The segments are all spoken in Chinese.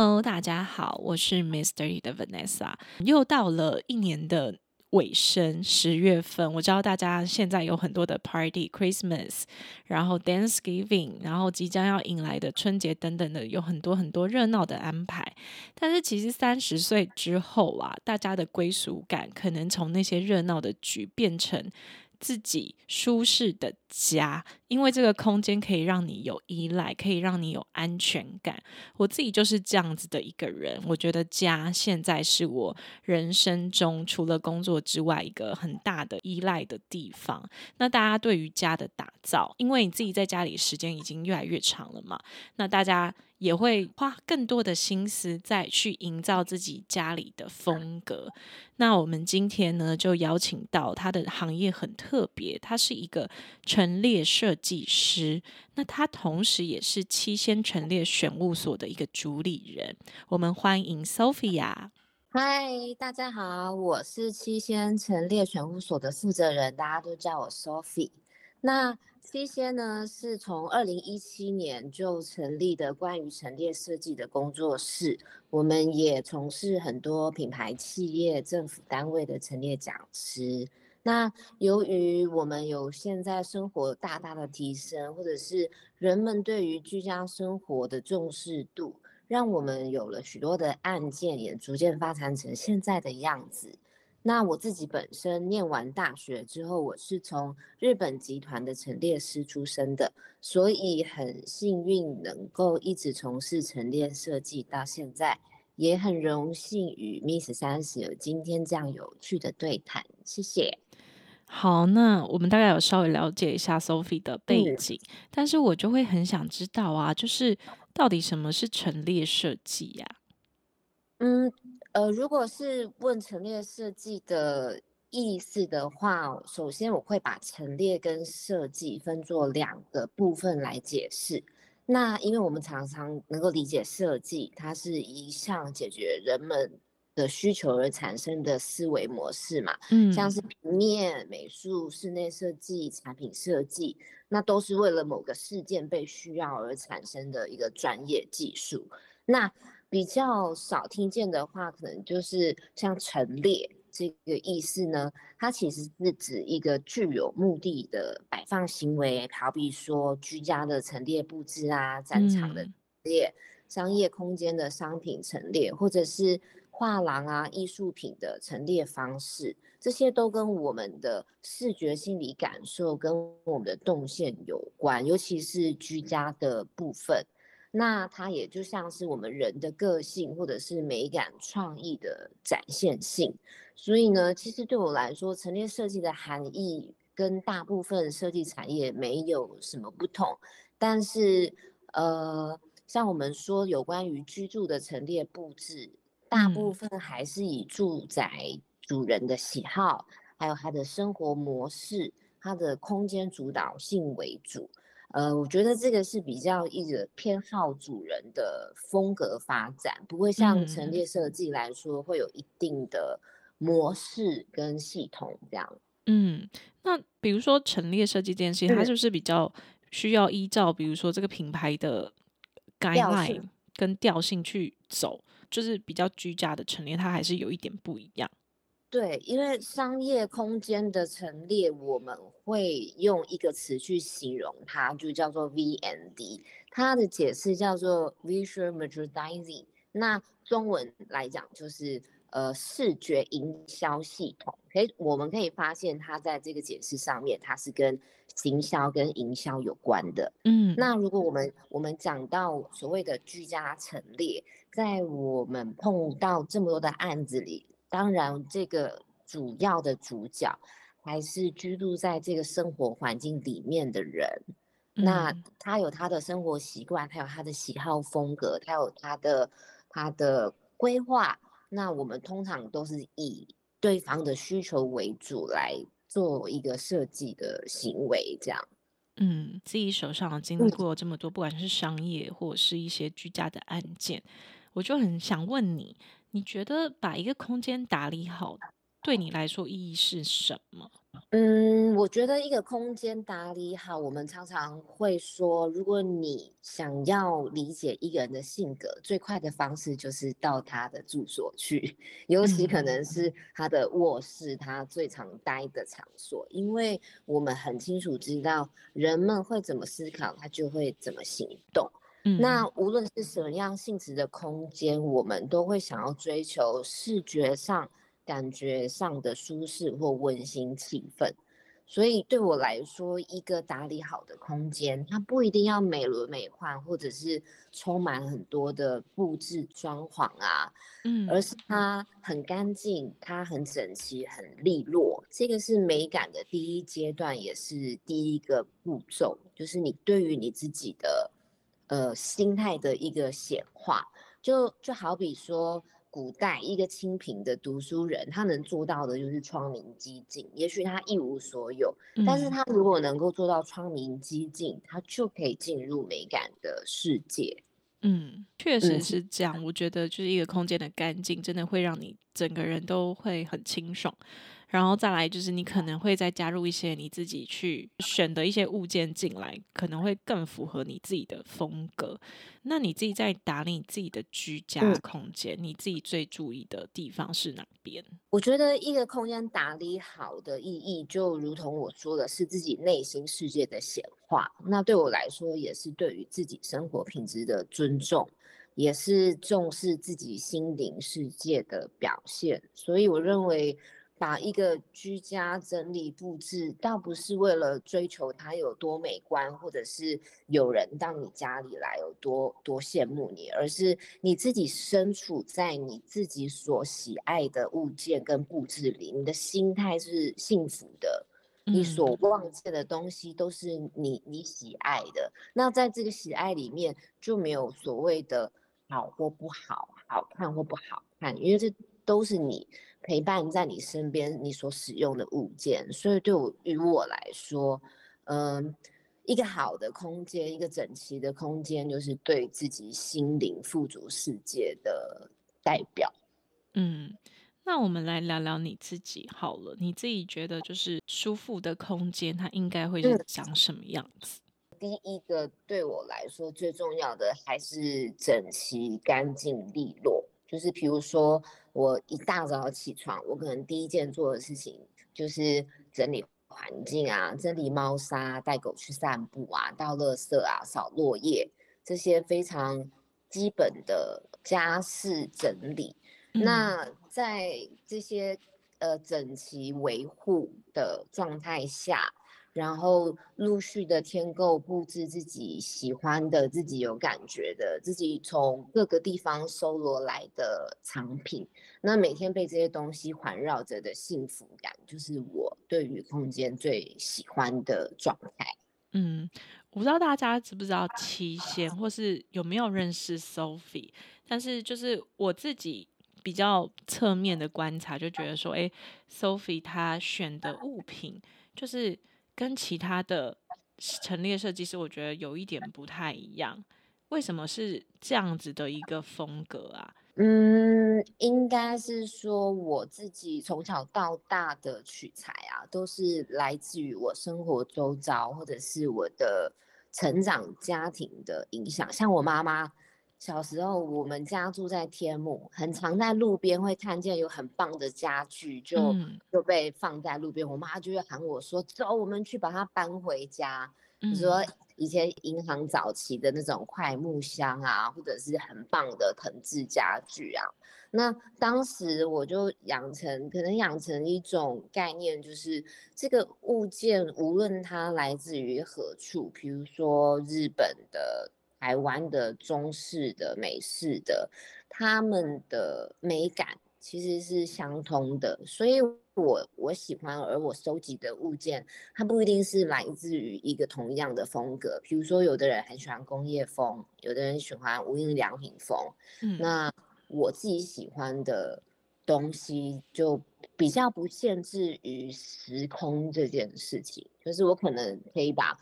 Hello，大家好，我是 Mystery 的 Vanessa。又到了一年的尾声，十月份，我知道大家现在有很多的 Party，Christmas，然后 Thanksgiving，然后即将要迎来的春节等等的，有很多很多热闹的安排。但是其实三十岁之后啊，大家的归属感可能从那些热闹的局变成。自己舒适的家，因为这个空间可以让你有依赖，可以让你有安全感。我自己就是这样子的一个人。我觉得家现在是我人生中除了工作之外一个很大的依赖的地方。那大家对于家的打造，因为你自己在家里时间已经越来越长了嘛，那大家。也会花更多的心思再去营造自己家里的风格。那我们今天呢，就邀请到他的行业很特别，他是一个陈列设计师。那他同时也是七仙陈列选物所的一个主理人。我们欢迎 Sophia。嗨，大家好，我是七仙陈列选物所的负责人，大家都叫我 Sophie。那七仙呢，是从二零一七年就成立的关于陈列设计的工作室。我们也从事很多品牌企业、政府单位的陈列讲师。那由于我们有现在生活大大的提升，或者是人们对于居家生活的重视度，让我们有了许多的案件，也逐渐发展成现在的样子。那我自己本身念完大学之后，我是从日本集团的陈列师出身的，所以很幸运能够一直从事陈列设计到现在，也很荣幸与 Miss 三十有今天这样有趣的对谈。谢谢。好，那我们大概有稍微了解一下 Sophie 的背景，但是我就会很想知道啊，就是到底什么是陈列设计呀？嗯。呃，如果是问陈列设计的意思的话，首先我会把陈列跟设计分作两个部分来解释。那因为我们常常能够理解设计，它是一项解决人们的需求而产生的思维模式嘛，嗯，像是平面美术、室内设计、产品设计，那都是为了某个事件被需要而产生的一个专业技术。那比较少听见的话，可能就是像陈列这个意思呢。它其实是指一个具有目的的摆放行为，好比说居家的陈列布置啊，战场的列，商业空间的商品陈列，或者是画廊啊艺术品的陈列方式，这些都跟我们的视觉心理感受跟我们的动线有关，尤其是居家的部分。那它也就像是我们人的个性，或者是美感创意的展现性。所以呢，其实对我来说，陈列设计的含义跟大部分设计产业没有什么不同。但是，呃，像我们说有关于居住的陈列布置，大部分还是以住宅主人的喜好，还有他的生活模式、他的空间主导性为主。呃，我觉得这个是比较一个偏好主人的风格发展，不会像陈列设计来说会有一定的模式跟系统这样。嗯，那比如说陈列设计这件事情，它是不是比较需要依照比如说这个品牌的 guideline 跟调性去走，就是比较居家的陈列，它还是有一点不一样。对，因为商业空间的陈列，我们会用一个词去形容它，就叫做 VND。它的解释叫做 Visual Merchandising。那中文来讲就是呃视觉营销系统。可以，我们可以发现它在这个解释上面，它是跟行销跟营销有关的。嗯，那如果我们我们讲到所谓的居家陈列，在我们碰到这么多的案子里。当然，这个主要的主角还是居住在这个生活环境里面的人。那他有他的生活习惯，他有他的喜好风格，他有他的他的规划。那我们通常都是以对方的需求为主来做一个设计的行为，这样。嗯，自己手上经历过这么多，不管是商业或者是一些居家的案件，我就很想问你，你觉得把一个空间打理好？对你来说意义是什么？嗯，我觉得一个空间打理好，我们常常会说，如果你想要理解一个人的性格，最快的方式就是到他的住所去，尤其可能是他的卧室，他最常待的场所，因为我们很清楚知道人们会怎么思考，他就会怎么行动。那无论是什么样性质的空间，我们都会想要追求视觉上。感觉上的舒适或温馨气氛，所以对我来说，一个打理好的空间，它不一定要美轮美奂，或者是充满很多的布置装潢啊，嗯，而是它很干净，它很整齐，很利落。这个是美感的第一阶段，也是第一个步骤，就是你对于你自己的呃心态的一个显化。就就好比说。古代一个清贫的读书人，他能做到的就是窗明几净。也许他一无所有，但是他如果能够做到窗明几净，他就可以进入美感的世界。嗯，确实是这样。我觉得就是一个空间的干净，真的会让你整个人都会很清爽。然后再来就是，你可能会再加入一些你自己去选的一些物件进来，可能会更符合你自己的风格。那你自己在打理你自己的居家空间，你自己最注意的地方是哪边？我觉得一个空间打理好的意义，就如同我说的是自己内心世界的显化。那对我来说，也是对于自己生活品质的尊重，也是重视自己心灵世界的表现。所以我认为。把一个居家整理布置，倒不是为了追求它有多美观，或者是有人到你家里来有多多羡慕你，而是你自己身处在你自己所喜爱的物件跟布置里，你的心态是幸福的，你所望见的东西都是你你喜爱的。那在这个喜爱里面，就没有所谓的好或不好，好看或不好看，因为这都是你。陪伴在你身边，你所使用的物件，所以对我于我来说，嗯，一个好的空间，一个整齐的空间，就是对自己心灵富足世界的代表。嗯，那我们来聊聊你自己好了，你自己觉得就是舒服的空间，它应该会是长什么样子？第一个对我来说最重要的还是整齐、干净、利落。就是比如说，我一大早起床，我可能第一件做的事情就是整理环境啊，整理猫砂，带狗去散步啊，倒垃圾啊，扫落叶，这些非常基本的家事整理。那在这些呃整齐维护的状态下。然后陆续的添购布置自己喜欢的、自己有感觉的、自己从各个地方搜罗来的藏品，那每天被这些东西环绕着的幸福感，就是我对于空间最喜欢的状态。嗯，我不知道大家知不知道七仙，或是有没有认识 Sophie，但是就是我自己比较侧面的观察，就觉得说，哎，Sophie 她选的物品就是。跟其他的陈列设计师，我觉得有一点不太一样。为什么是这样子的一个风格啊？嗯，应该是说我自己从小到大的取材啊，都是来自于我生活周遭或者是我的成长家庭的影响。像我妈妈。小时候，我们家住在天母，很常在路边会看见有很棒的家具，就就被放在路边。我妈就会喊我说：“走，我们去把它搬回家。”比如说以前银行早期的那种快木箱啊，或者是很棒的藤制家具啊。那当时我就养成，可能养成一种概念，就是这个物件无论它来自于何处，比如说日本的。台湾的中式的美式的，他们的美感其实是相通的，所以我我喜欢，而我收集的物件，它不一定是来自于一个同样的风格。比如说，有的人很喜欢工业风，有的人喜欢无印良品风。嗯，那我自己喜欢的东西就比较不限制于时空这件事情，就是我可能可以把。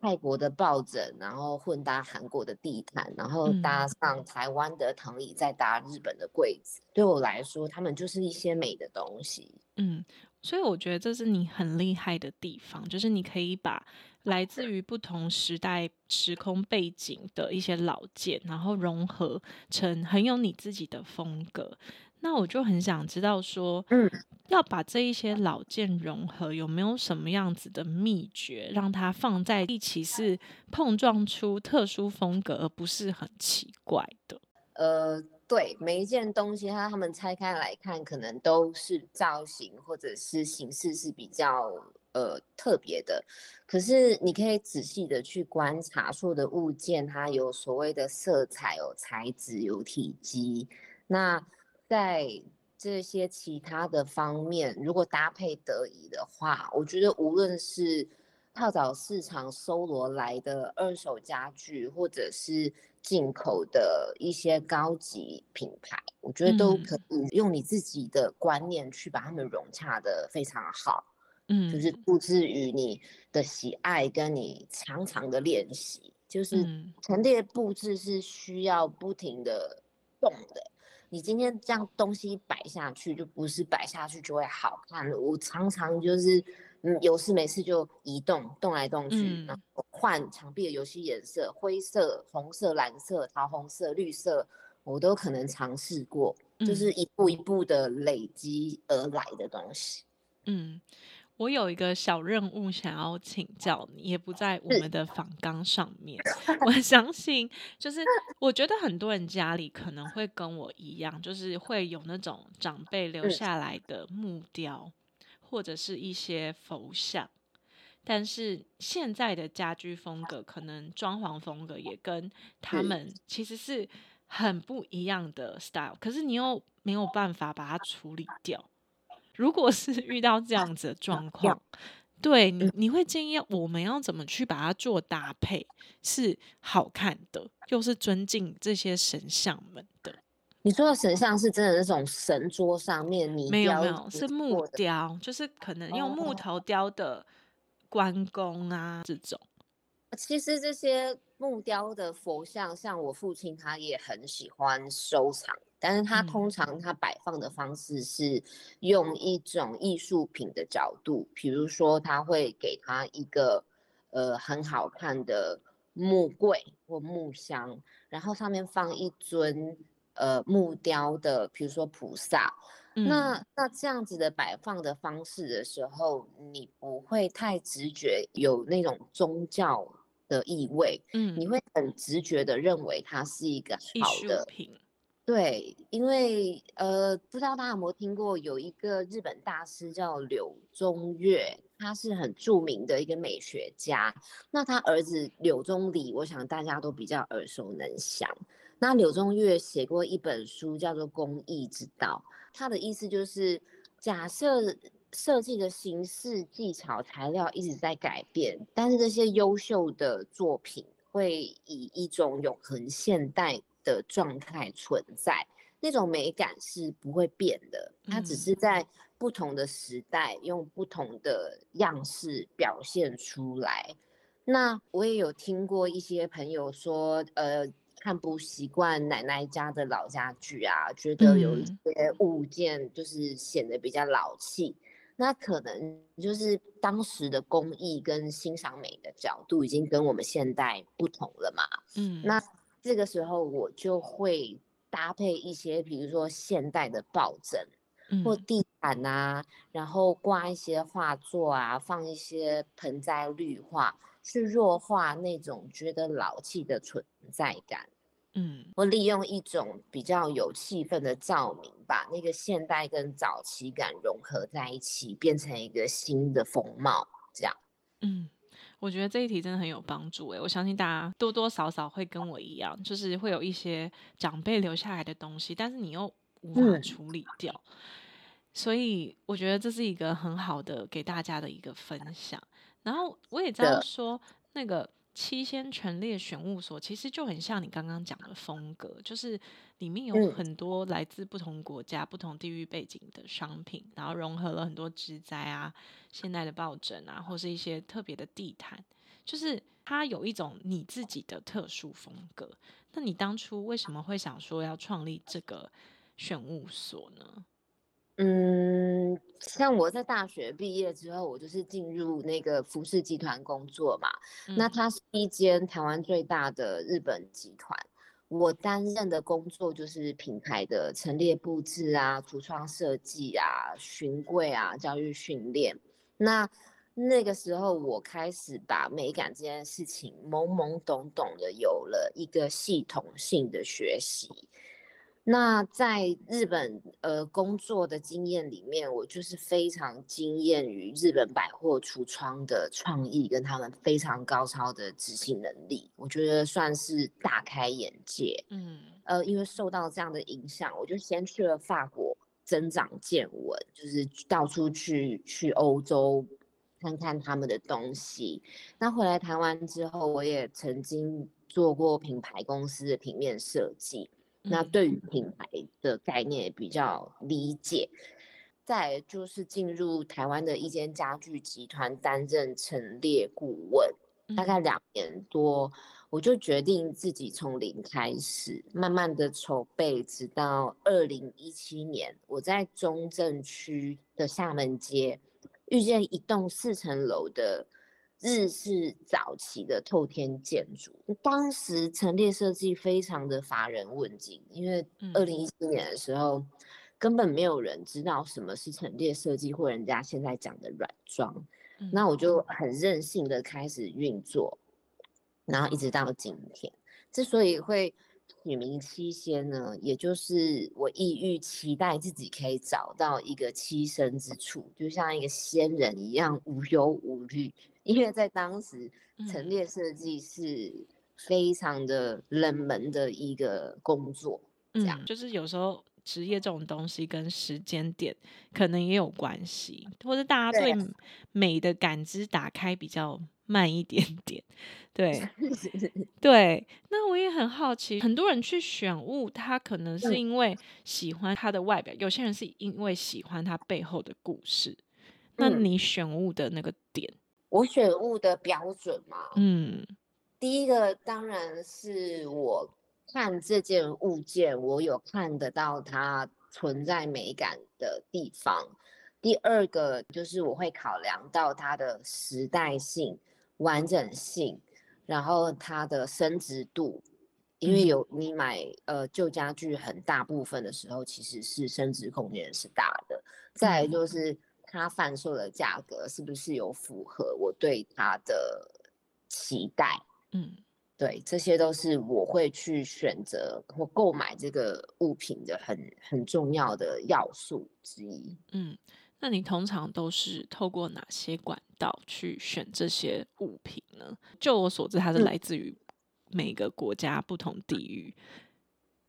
泰国的抱枕，然后混搭韩国的地毯，然后搭上台湾的藤椅，再搭日本的柜子，对我来说，他们就是一些美的东西。嗯，所以我觉得这是你很厉害的地方，就是你可以把来自于不同时代、时空背景的一些老件，然后融合成很有你自己的风格。那我就很想知道说，嗯，要把这一些老件融合，有没有什么样子的秘诀，让它放在一起是碰撞出特殊风格，而不是很奇怪的？呃，对，每一件东西，它他们拆开来看，可能都是造型或者是形式是比较呃特别的。可是你可以仔细的去观察所有的物件，它有所谓的色彩、有材质、有体积，那。在这些其他的方面，如果搭配得宜的话，我觉得无论是跳蚤市场搜罗来的二手家具，或者是进口的一些高级品牌，我觉得都可以用你自己的观念去把它们融洽的非常好。嗯，就是不至于你的喜爱跟你常常的练习，就是陈列布置是需要不停的动的。你今天这样东西摆下去，就不是摆下去就会好看。我常常就是，嗯，有事没事就移动，动来动去，然后换墙壁的游戏颜色，灰色、红色、蓝色、桃红色、绿色，我都可能尝试过，就是一步一步的累积而来的东西。嗯。我有一个小任务想要请教你，也不在我们的访纲上面。我相信，就是我觉得很多人家里可能会跟我一样，就是会有那种长辈留下来的木雕，或者是一些佛像。但是现在的家居风格，可能装潢风格也跟他们其实是很不一样的 style。可是你又没有办法把它处理掉。如果是 遇到这样子的状况，对你你会建议我们要怎么去把它做搭配，是好看的，又是尊敬这些神像们的？你说的神像是真的那种神桌上面泥没有没有是木雕，就是可能用木头雕的关公啊这种。其实这些木雕的佛像，像我父亲他也很喜欢收藏。但是它通常它摆放的方式是用一种艺术品的角度，比如说他会给他一个呃很好看的木柜或木箱，然后上面放一尊呃木雕的，比如说菩萨。那那这样子的摆放的方式的时候，你不会太直觉有那种宗教的意味，嗯，你会很直觉的认为它是一个好的品。对，因为呃，不知道大家有没有听过，有一个日本大师叫柳宗悦，他是很著名的一个美学家。那他儿子柳宗理，我想大家都比较耳熟能详。那柳宗悦写过一本书，叫做《工艺之道》，他的意思就是，假设设计的形式、技巧、材料一直在改变，但是这些优秀的作品会以一种永恒现代。的状态存在，那种美感是不会变的，它只是在不同的时代用不同的样式表现出来。那我也有听过一些朋友说，呃，看不习惯奶奶家的老家具啊，觉得有一些物件就是显得比较老气。那可能就是当时的工艺跟欣赏美的角度已经跟我们现代不同了嘛。嗯，那。这个时候我就会搭配一些，比如说现代的抱枕，或地毯啊，然后挂一些画作啊，放一些盆栽绿化，去弱化那种觉得老气的存在感。嗯，我利用一种比较有气氛的照明，把那个现代跟早期感融合在一起，变成一个新的风貌。这样，嗯。我觉得这一题真的很有帮助诶，我相信大家多多少少会跟我一样，就是会有一些长辈留下来的东西，但是你又无法处理掉。所以我觉得这是一个很好的给大家的一个分享。然后我也知道说，那个七仙陈列选物所其实就很像你刚刚讲的风格，就是里面有很多来自不同国家、不同地域背景的商品，然后融合了很多植栽啊、现代的抱枕啊，或是一些特别的地毯，就是它有一种你自己的特殊风格。那你当初为什么会想说要创立这个选物所呢？嗯，像我在大学毕业之后，我就是进入那个服饰集团工作嘛。那它是一间台湾最大的日本集团，我担任的工作就是品牌的陈列布置啊、橱窗设计啊、巡柜啊、教育训练。那那个时候，我开始把美感这件事情懵懵懂懂的有了一个系统性的学习。那在日本呃工作的经验里面，我就是非常惊艳于日本百货橱窗的创意跟他们非常高超的执行能力，我觉得算是大开眼界。嗯，呃，因为受到这样的影响，我就先去了法国增长见闻，就是到处去去欧洲看看他们的东西。那回来台湾之后，我也曾经做过品牌公司的平面设计。那对于品牌的概念比较理解，再就是进入台湾的一间家具集团担任陈列顾问，大概两年多，我就决定自己从零开始，慢慢的筹备，直到二零一七年，我在中正区的厦门街遇见一栋四层楼的。日式早期的透天建筑，当时陈列设计非常的乏人问津，因为二零一七年的时候，根本没有人知道什么是陈列设计或人家现在讲的软装。那我就很任性的开始运作，然后一直到今天，之所以会。取名七仙呢，也就是我意欲期待自己可以找到一个栖身之处，就像一个仙人一样无忧无虑。因为在当时，陈列设计是非常的冷门的一个工作，这样就是有时候职业这种东西跟时间点可能也有关系，或者大家对美的感知打开比较。慢一点点，对 对。那我也很好奇，很多人去选物，他可能是因为喜欢它的外表，有些人是因为喜欢它背后的故事。那你选物的那个点，我选物的标准嘛，嗯，第一个当然是我看这件物件，我有看得到它存在美感的地方。第二个就是我会考量到它的时代性。完整性，然后它的升值度，因为有你买呃旧家具，很大部分的时候其实是升值空间是大的。再就是它贩售的价格是不是有符合我对它的期待？嗯，对，这些都是我会去选择或购买这个物品的很很重要的要素之一。嗯。那你通常都是透过哪些管道去选这些物品呢？就我所知，它是来自于每个国家不同地域。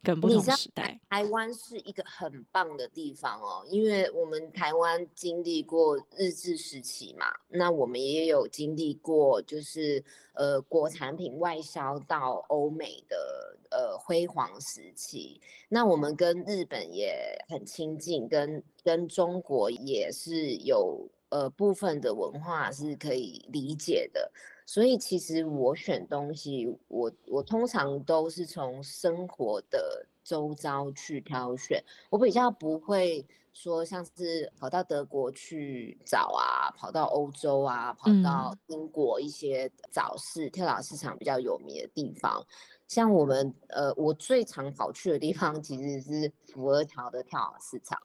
跟不同时代，台湾是一个很棒的地方哦，因为我们台湾经历过日治时期嘛，那我们也有经历过，就是呃国产品外销到欧美的呃辉煌时期。那我们跟日本也很亲近，跟跟中国也是有呃部分的文化是可以理解的。所以其实我选东西，我我通常都是从生活的周遭去挑选，我比较不会说像是跑到德国去找啊，跑到欧洲啊，跑到英国一些早市、跳蚤市场比较有名的地方。像我们呃，我最常跑去的地方其实是福尔桥的跳蚤市场，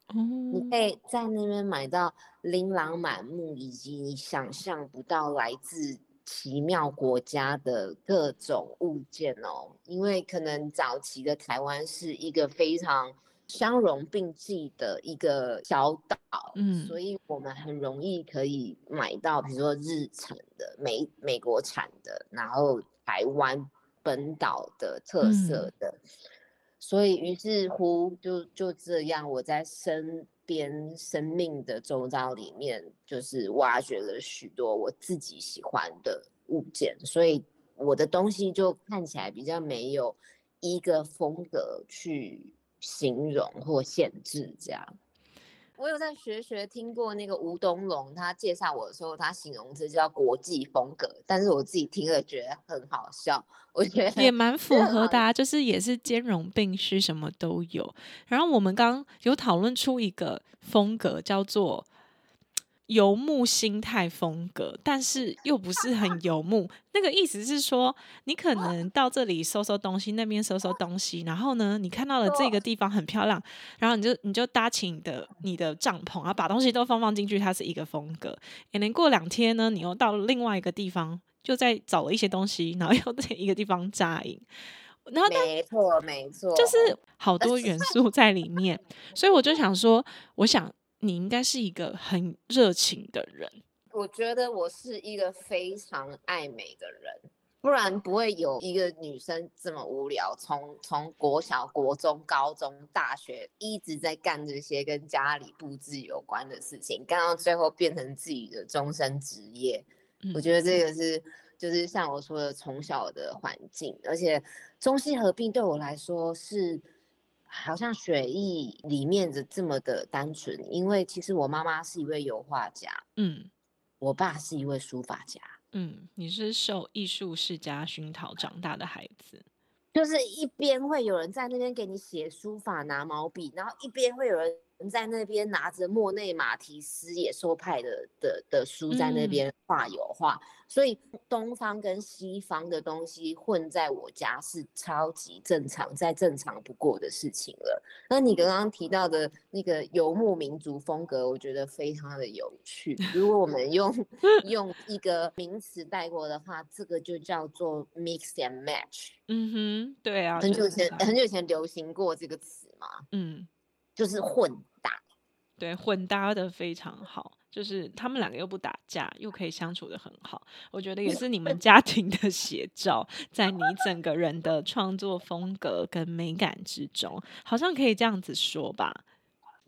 你可以在那边买到琳琅满目以及你想象不到来自。奇妙国家的各种物件哦，因为可能早期的台湾是一个非常相容并济的一个小岛，嗯，所以我们很容易可以买到，比如说日产的、美美国产的，然后台湾本岛的特色的，所以于是乎就就这样，我在身边生命的周遭里面，就是挖掘了许多我自己喜欢的物件，所以我的东西就看起来比较没有一个风格去形容或限制这样。我有在学学听过那个吴东龙，他介绍我的时候，他形容这叫国际风格，但是我自己听了觉得很好笑，我觉得也蛮符合的，就是也是兼容并蓄，什么都有。然后我们刚有讨论出一个风格，叫做。游牧心态风格，但是又不是很游牧。那个意思是说，你可能到这里收收东西，那边收收东西，然后呢，你看到了这个地方很漂亮，然后你就你就搭起你的你的帐篷，然后把东西都放放进去，它是一个风格。可能过两天呢，你又到了另外一个地方，就在找了一些东西，然后又在一个地方扎营。然后没错没错，就是好多元素在里面，所以我就想说，我想。你应该是一个很热情的人，我觉得我是一个非常爱美的人，不然不会有一个女生这么无聊，从从国小、国中、高中、大学一直在干这些跟家里布置有关的事情，干到最后变成自己的终身职业。我觉得这个是就是像我说的，从小的环境，而且中西合并对我来说是。好像血液里面的这么的单纯，因为其实我妈妈是一位油画家，嗯，我爸是一位书法家，嗯，你是受艺术世家熏陶长大的孩子，就是一边会有人在那边给你写书法拿毛笔，然后一边会有人。在那边拿着莫内、马提斯、野兽派的的的书在那边画油画，所以东方跟西方的东西混在我家是超级正常、再正常不过的事情了。那你刚刚提到的那个游牧民族风格，我觉得非常的有趣。如果我们用 用一个名词带过的话，这个就叫做 mix and match。嗯哼，对啊，很久前很久前流行过这个词嘛。嗯。就是混搭，对，混搭的非常好。就是他们两个又不打架，又可以相处的很好。我觉得也是你们家庭的写照，在你整个人的创作风格跟美感之中，好像可以这样子说吧。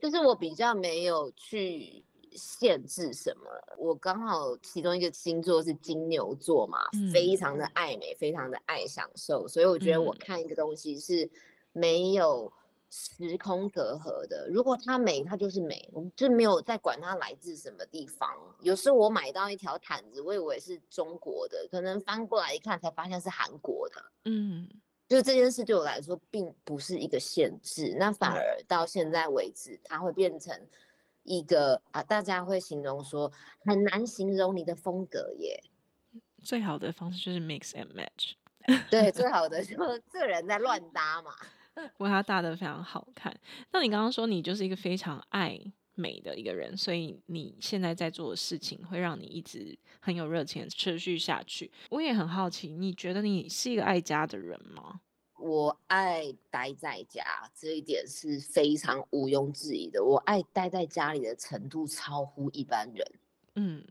就是我比较没有去限制什么，我刚好其中一个星座是金牛座嘛，非常的爱美，非常的爱享受，所以我觉得我看一个东西是没有。时空隔阂的，如果它美，它就是美，我们就没有在管它来自什么地方。有时候我买到一条毯子，我以为是中国的，可能翻过来一看才发现是韩国的。嗯，就这件事对我来说并不是一个限制，那反而到现在为止，它会变成一个啊，大家会形容说很难形容你的风格耶。最好的方式就是 mix and match。对，最 好的就这人在乱搭嘛。为它搭的非常好看。那你刚刚说你就是一个非常爱美的一个人，所以你现在在做的事情会让你一直很有热情，持续下去。我也很好奇，你觉得你是一个爱家的人吗？我爱待在家，这一点是非常毋庸置疑的。我爱待在家里的程度超乎一般人。嗯，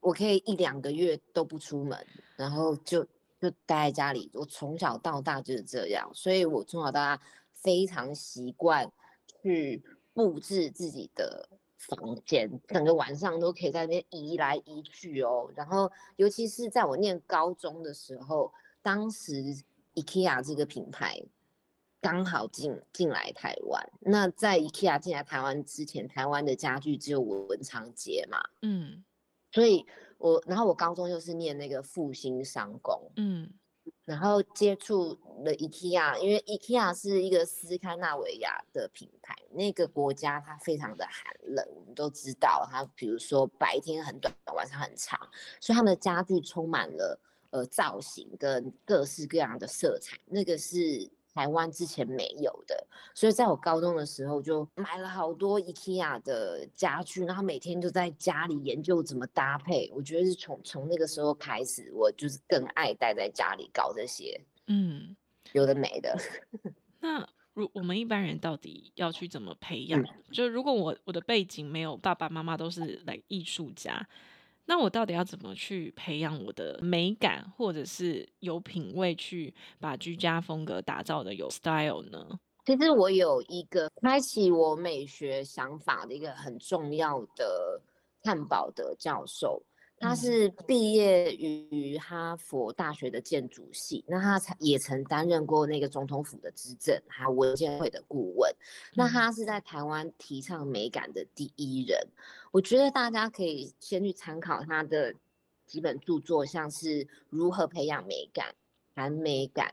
我可以一两个月都不出门，然后就。就待在家里，我从小到大就是这样，所以我从小到大非常习惯去布置自己的房间，整个晚上都可以在那边移来移去哦。然后，尤其是在我念高中的时候，当时 IKEA 这个品牌刚好进进来台湾。那在 IKEA 进来台湾之前，台湾的家具只有文昌街嘛，嗯，所以。我然后我高中就是念那个复兴商工，嗯，然后接触了 IKEA，因为 IKEA 是一个斯堪纳维亚的品牌，那个国家它非常的寒冷，我们都知道，它比如说白天很短，晚上很长，所以他们的家具充满了呃造型跟各式各样的色彩，那个是。台湾之前没有的，所以在我高中的时候就买了好多 IKEA 的家具，然后每天就在家里研究怎么搭配。我觉得是从从那个时候开始，我就是更爱待在家里搞这些，嗯，有的没的。那如我们一般人到底要去怎么培养？就如果我我的背景没有爸爸妈妈都是来艺术家。那我到底要怎么去培养我的美感，或者是有品味，去把居家风格打造的有 style 呢？其实我有一个开启我美学想法的一个很重要的汉堡的教授，他是毕业于哈佛大学的建筑系，那他才也曾担任过那个总统府的执政，还有文件会的顾问。那他是在台湾提倡美感的第一人，我觉得大家可以先去参考他的几本著作，像是如何培养美感、谈美感。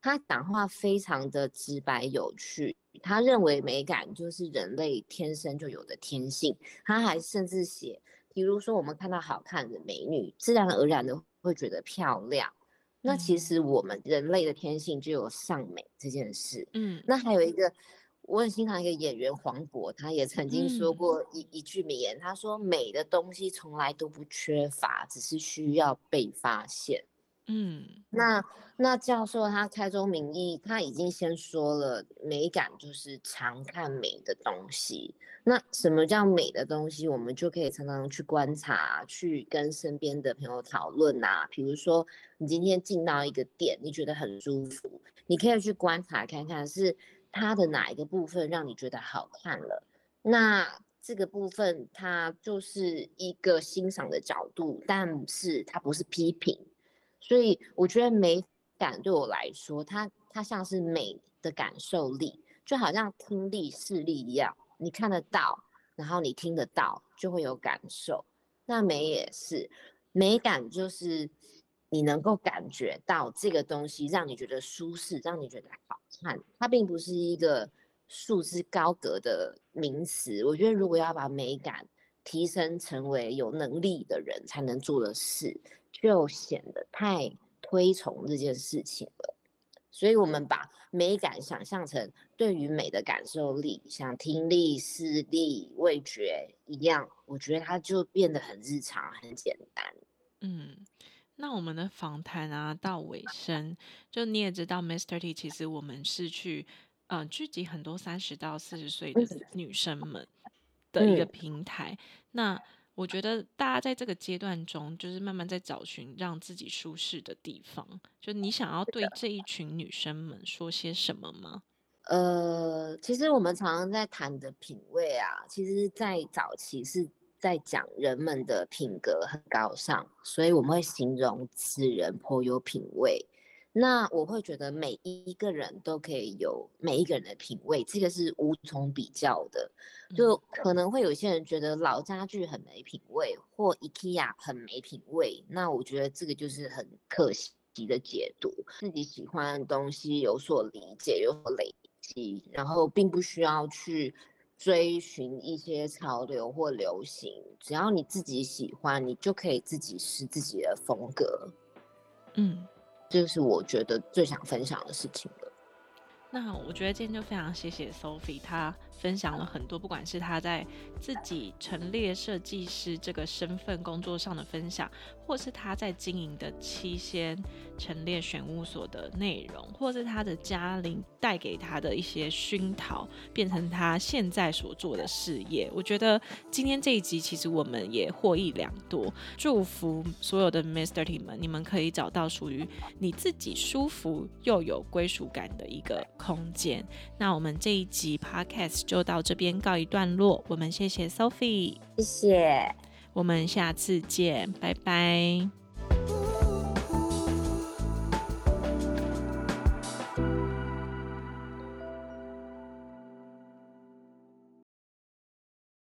他讲话非常的直白有趣，他认为美感就是人类天生就有的天性。他还甚至写，比如说我们看到好看的美女，自然而然的会觉得漂亮。那其实我们人类的天性就有尚美这件事。嗯，那还有一个，我很欣赏一个演员黄渤，他也曾经说过一一句名言，他说美的东西从来都不缺乏，只是需要被发现。嗯，那那教授他开宗明义，他已经先说了，美感就是常看美的东西。那什么叫美的东西？我们就可以常常去观察，去跟身边的朋友讨论啊。比如说，你今天进到一个店，你觉得很舒服，你可以去观察看看，是它的哪一个部分让你觉得好看了。那这个部分它就是一个欣赏的角度，但是它不是批评。所以我觉得美感对我来说，它它像是美的感受力，就好像听力视力一样，你看得到，然后你听得到，就会有感受。那美也是，美感就是你能够感觉到这个东西让你觉得舒适，让你觉得好看。它并不是一个束之高阁的名词。我觉得如果要把美感提升成为有能力的人才能做的事。就显得太推崇这件事情了，所以我们把美感想象成对于美的感受力，像听力、视力、味觉一样，我觉得它就变得很日常、很简单。嗯，那我们的访谈啊，到尾声，就你也知道，Mr. T，其实我们是去呃聚集很多三十到四十岁的女生们的一个平台，那。我觉得大家在这个阶段中，就是慢慢在找寻让自己舒适的地方。就你想要对这一群女生们说些什么吗？呃，其实我们常常在谈的品味啊，其实，在早期是在讲人们的品格很高尚，所以我们会形容此人颇有品味。那我会觉得每一个人都可以有每一个人的品味，这个是无从比较的。就可能会有些人觉得老家具很没品味，或 IKEA 很没品味，那我觉得这个就是很可惜的解读。自己喜欢的东西有所理解，有所累积，然后并不需要去追寻一些潮流或流行，只要你自己喜欢，你就可以自己是自己的风格。嗯。这是我觉得最想分享的事情了。那我觉得今天就非常谢谢 Sophie，她。分享了很多，不管是她在自己陈列设计师这个身份工作上的分享，或是她在经营的七仙陈列选物所的内容，或是她的家庭带给她的一些熏陶，变成她现在所做的事业。我觉得今天这一集其实我们也获益良多。祝福所有的 Mr. T 们，你们可以找到属于你自己舒服又有归属感的一个空间。那我们这一集 Podcast。就到这边告一段落，我们谢谢 Sophie，谢谢，我们下次见，拜拜。